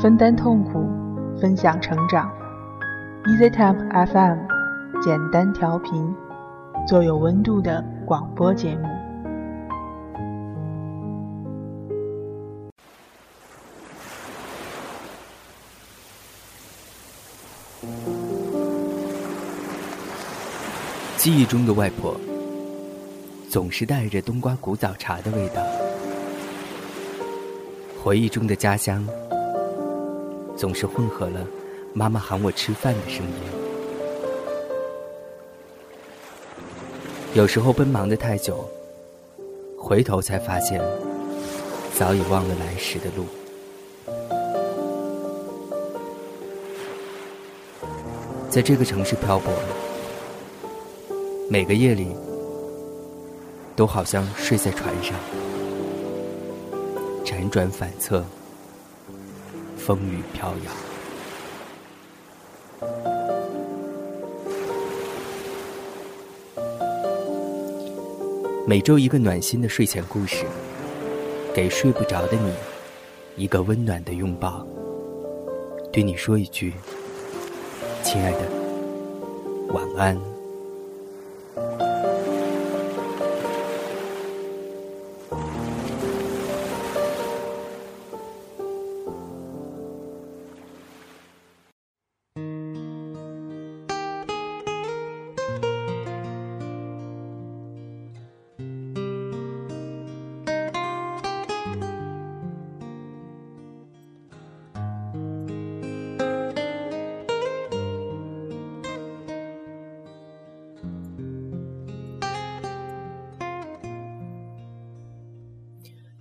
分担痛苦，分享成长。EasyTemp FM，简单调频，做有温度的广播节目。记忆中的外婆，总是带着冬瓜古早茶的味道；回忆中的家乡，总是混合了妈妈喊我吃饭的声音。有时候奔忙的太久，回头才发现，早已忘了来时的路。在这个城市漂泊。每个夜里，都好像睡在船上，辗转反侧，风雨飘摇。每周一个暖心的睡前故事，给睡不着的你一个温暖的拥抱，对你说一句：“亲爱的，晚安。”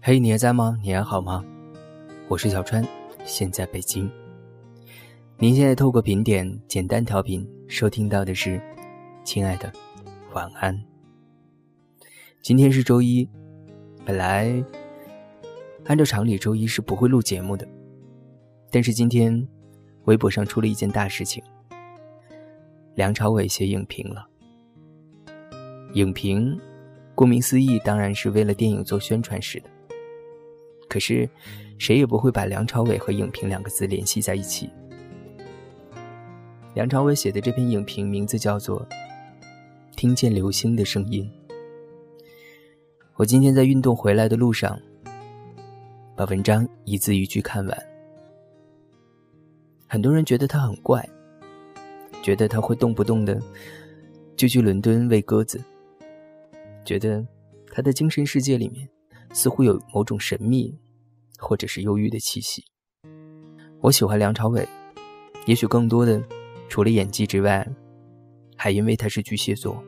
嘿，你还在吗？你还好吗？我是小川，现在北京。您现在透过频点简单调频收听到的是，亲爱的，晚安。今天是周一，本来按照常理周一是不会录节目的，但是今天微博上出了一件大事情，梁朝伟写影评了。影评，顾名思义，当然是为了电影做宣传使的。可是，谁也不会把梁朝伟和影评两个字联系在一起。梁朝伟写的这篇影评名字叫做《听见流星的声音》。我今天在运动回来的路上，把文章一字一句看完。很多人觉得他很怪，觉得他会动不动的就去伦敦喂鸽子，觉得他的精神世界里面。似乎有某种神秘，或者是忧郁的气息。我喜欢梁朝伟，也许更多的，除了演技之外，还因为他是巨蟹座。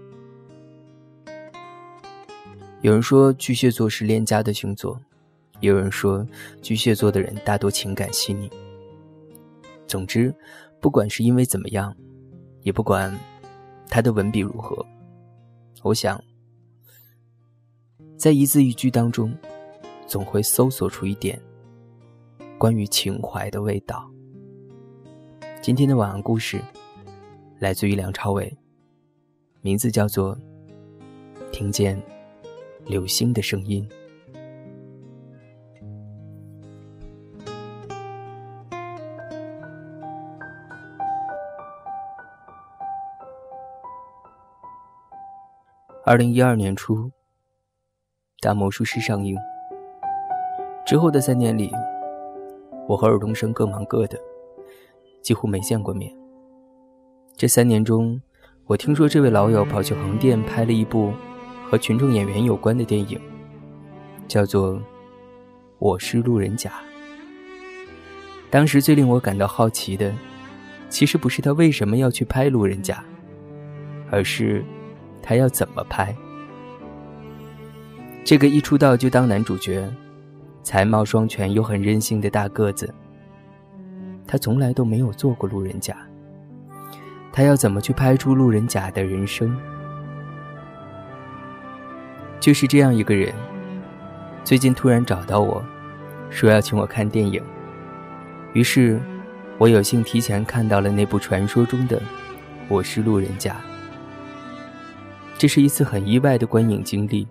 有人说巨蟹座是恋家的星座，也有人说巨蟹座的人大多情感细腻。总之，不管是因为怎么样，也不管他的文笔如何，我想。在一字一句当中，总会搜索出一点关于情怀的味道。今天的晚安故事来自于梁朝伟，名字叫做《听见流星的声音》。二零一二年初。大魔术师上映之后的三年里，我和尔冬升各忙各的，几乎没见过面。这三年中，我听说这位老友跑去横店拍了一部和群众演员有关的电影，叫做《我是路人甲》。当时最令我感到好奇的，其实不是他为什么要去拍路人甲，而是他要怎么拍。这个一出道就当男主角、才貌双全又很任性的大个子，他从来都没有做过路人甲。他要怎么去拍出路人甲的人生？就是这样一个人，最近突然找到我，说要请我看电影。于是，我有幸提前看到了那部传说中的《我是路人甲》。这是一次很意外的观影经历。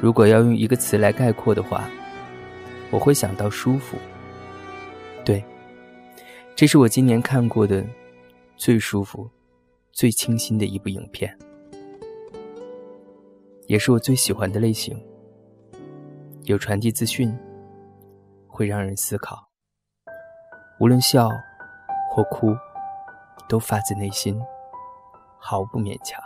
如果要用一个词来概括的话，我会想到舒服。对这是我今年看过的最舒服、最清新的一部影片，也是我最喜欢的类型。有传递资讯，会让人思考。无论笑或哭，都发自内心，毫不勉强。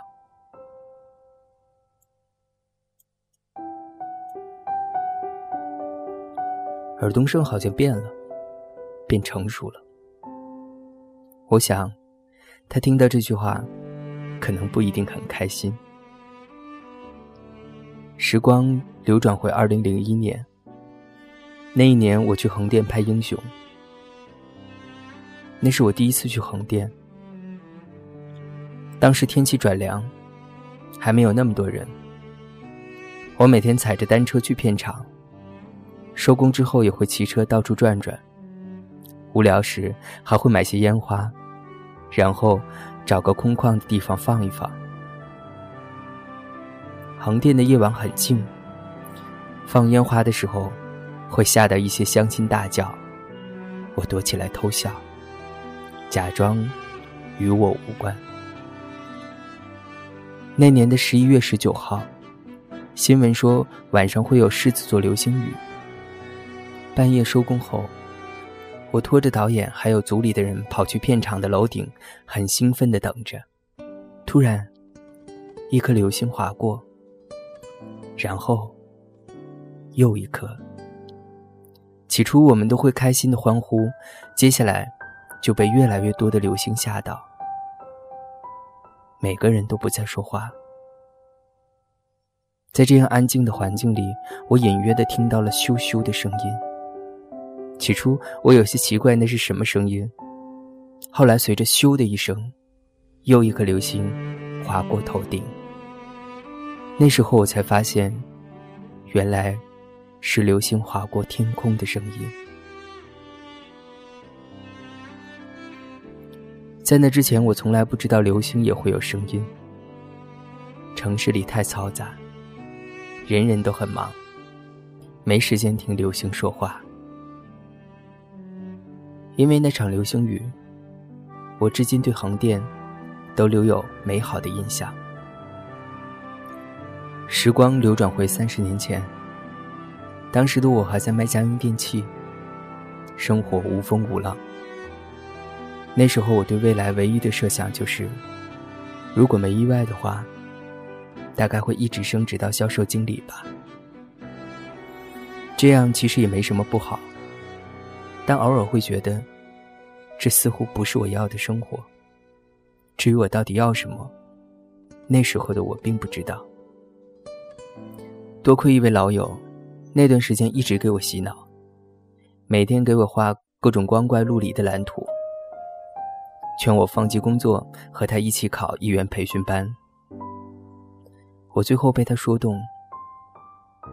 尔冬升好像变了，变成熟了。我想，他听到这句话，可能不一定很开心。时光流转回二零零一年，那一年我去横店拍《英雄》，那是我第一次去横店。当时天气转凉，还没有那么多人。我每天踩着单车去片场。收工之后也会骑车到处转转，无聊时还会买些烟花，然后找个空旷的地方放一放。横店的夜晚很静，放烟花的时候会吓得一些乡亲大叫，我躲起来偷笑，假装与我无关。那年的十一月十九号，新闻说晚上会有狮子座流星雨。半夜收工后，我拖着导演还有组里的人跑去片场的楼顶，很兴奋的等着。突然，一颗流星划过，然后又一颗。起初我们都会开心的欢呼，接下来就被越来越多的流星吓到，每个人都不再说话。在这样安静的环境里，我隐约的听到了咻咻的声音。起初我有些奇怪，那是什么声音？后来随着“咻”的一声，又一颗流星划过头顶。那时候我才发现，原来是流星划过天空的声音。在那之前，我从来不知道流星也会有声音。城市里太嘈杂，人人都很忙，没时间听流星说话。因为那场流星雨，我至今对横店都留有美好的印象。时光流转回三十年前，当时的我还在卖家用电器，生活无风无浪。那时候我对未来唯一的设想就是，如果没意外的话，大概会一直升职到销售经理吧。这样其实也没什么不好。但偶尔会觉得，这似乎不是我要的生活。至于我到底要什么，那时候的我并不知道。多亏一位老友，那段时间一直给我洗脑，每天给我画各种光怪陆离的蓝图，劝我放弃工作，和他一起考艺员培训班。我最后被他说动，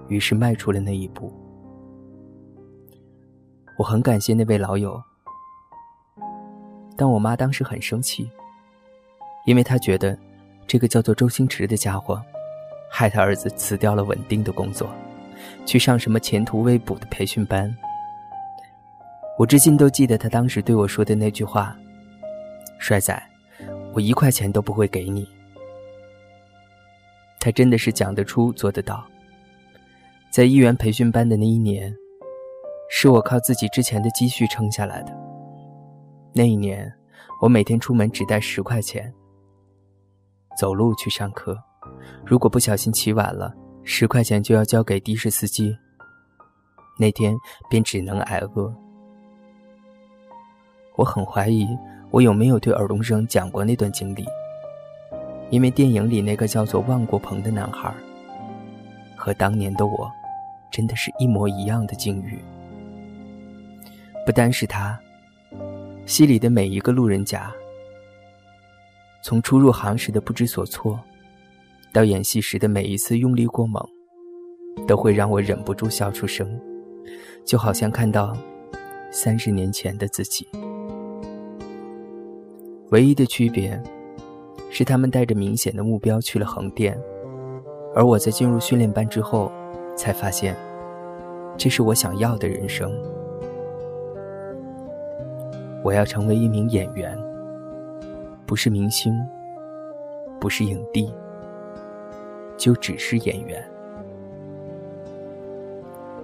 于是迈出了那一步。我很感谢那位老友，但我妈当时很生气，因为她觉得这个叫做周星驰的家伙，害他儿子辞掉了稳定的工作，去上什么前途未卜的培训班。我至今都记得他当时对我说的那句话：“帅仔，我一块钱都不会给你。”他真的是讲得出做得到，在医院培训班的那一年。是我靠自己之前的积蓄撑下来的。那一年，我每天出门只带十块钱，走路去上课。如果不小心起晚了，十块钱就要交给的士司机。那天便只能挨饿。我很怀疑我有没有对尔冬升讲过那段经历，因为电影里那个叫做万国鹏的男孩，和当年的我，真的是一模一样的境遇。不单是他，戏里的每一个路人甲，从初入行时的不知所措，到演戏时的每一次用力过猛，都会让我忍不住笑出声，就好像看到三十年前的自己。唯一的区别，是他们带着明显的目标去了横店，而我在进入训练班之后，才发现，这是我想要的人生。我要成为一名演员，不是明星，不是影帝，就只是演员。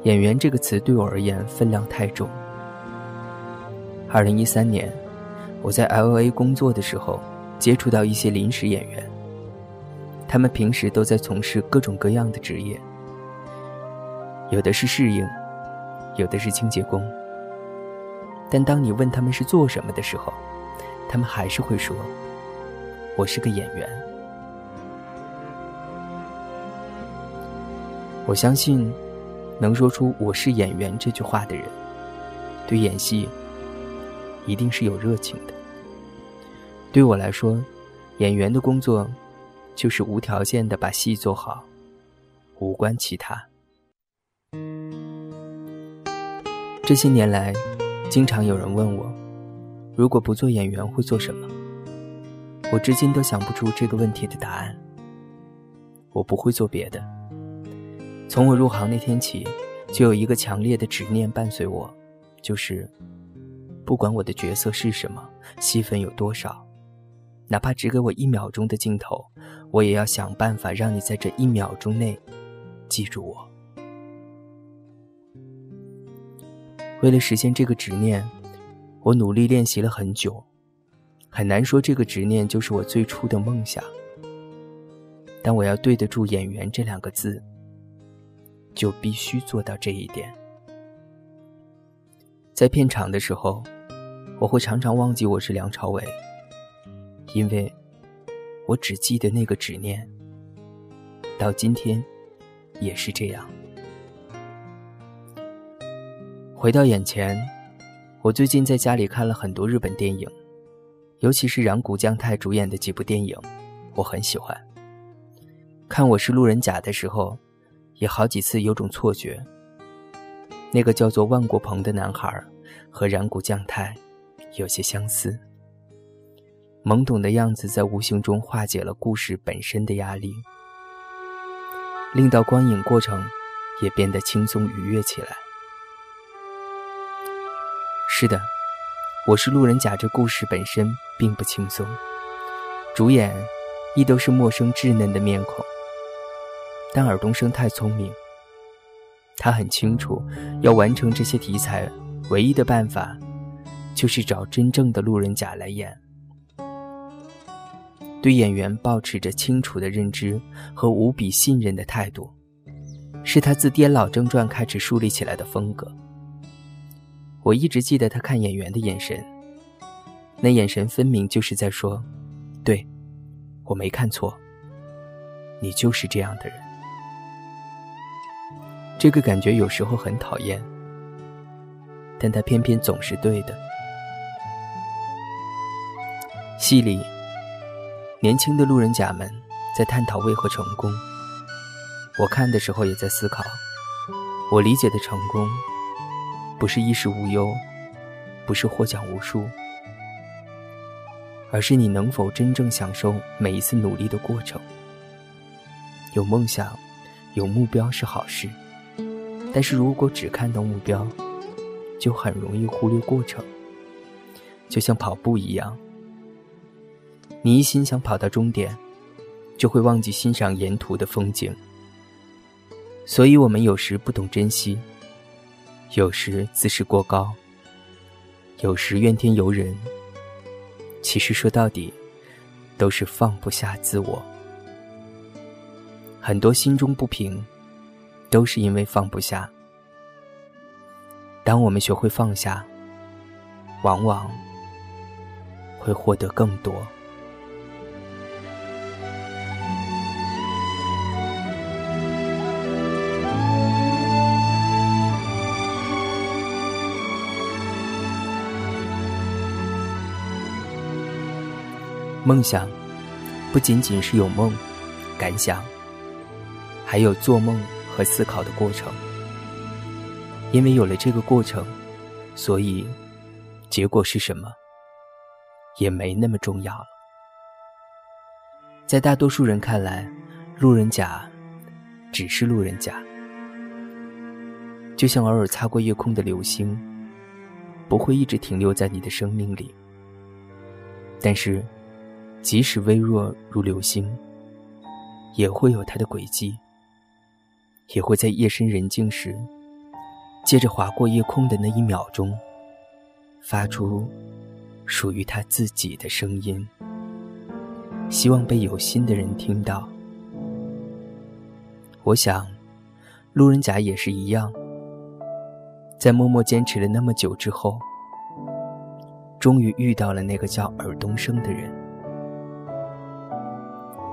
演员这个词对我而言分量太重。二零一三年，我在 L A 工作的时候，接触到一些临时演员。他们平时都在从事各种各样的职业，有的是侍应，有的是清洁工。但当你问他们是做什么的时候，他们还是会说：“我是个演员。”我相信，能说出“我是演员”这句话的人，对演戏一定是有热情的。对我来说，演员的工作。就是无条件的把戏做好，无关其他。这些年来，经常有人问我，如果不做演员会做什么？我至今都想不出这个问题的答案。我不会做别的。从我入行那天起，就有一个强烈的执念伴随我，就是，不管我的角色是什么，戏份有多少。哪怕只给我一秒钟的镜头，我也要想办法让你在这一秒钟内记住我。为了实现这个执念，我努力练习了很久。很难说这个执念就是我最初的梦想，但我要对得住“演员”这两个字，就必须做到这一点。在片场的时候，我会常常忘记我是梁朝伟。因为，我只记得那个执念，到今天也是这样。回到眼前，我最近在家里看了很多日本电影，尤其是染谷将太主演的几部电影，我很喜欢。看《我是路人甲》的时候，也好几次有种错觉，那个叫做万国鹏的男孩和染谷将太有些相似。懵懂的样子在无形中化解了故事本身的压力，令到观影过程也变得轻松愉悦起来。是的，我是路人甲。这故事本身并不轻松，主演亦都是陌生稚嫩的面孔。但尔冬升太聪明，他很清楚，要完成这些题材，唯一的办法就是找真正的路人甲来演。对演员保持着清楚的认知和无比信任的态度，是他自《颠老正传》开始树立起来的风格。我一直记得他看演员的眼神，那眼神分明就是在说：“对，我没看错，你就是这样的人。”这个感觉有时候很讨厌，但他偏偏总是对的。戏里。年轻的路人甲们在探讨为何成功。我看的时候也在思考，我理解的成功，不是衣食无忧，不是获奖无数，而是你能否真正享受每一次努力的过程。有梦想，有目标是好事，但是如果只看到目标，就很容易忽略过程。就像跑步一样。你一心想跑到终点，就会忘记欣赏沿途的风景。所以，我们有时不懂珍惜，有时自视过高，有时怨天尤人。其实说到底，都是放不下自我。很多心中不平，都是因为放不下。当我们学会放下，往往会获得更多。梦想，不仅仅是有梦、感想，还有做梦和思考的过程。因为有了这个过程，所以结果是什么，也没那么重要了。在大多数人看来，路人甲只是路人甲，就像偶尔擦过夜空的流星，不会一直停留在你的生命里。但是，即使微弱如流星，也会有它的轨迹，也会在夜深人静时，借着划过夜空的那一秒钟，发出属于他自己的声音。希望被有心的人听到。我想，路人甲也是一样，在默默坚持了那么久之后，终于遇到了那个叫尔东升的人。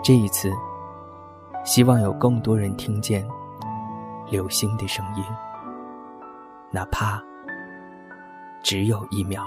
这一次，希望有更多人听见流星的声音，哪怕只有一秒。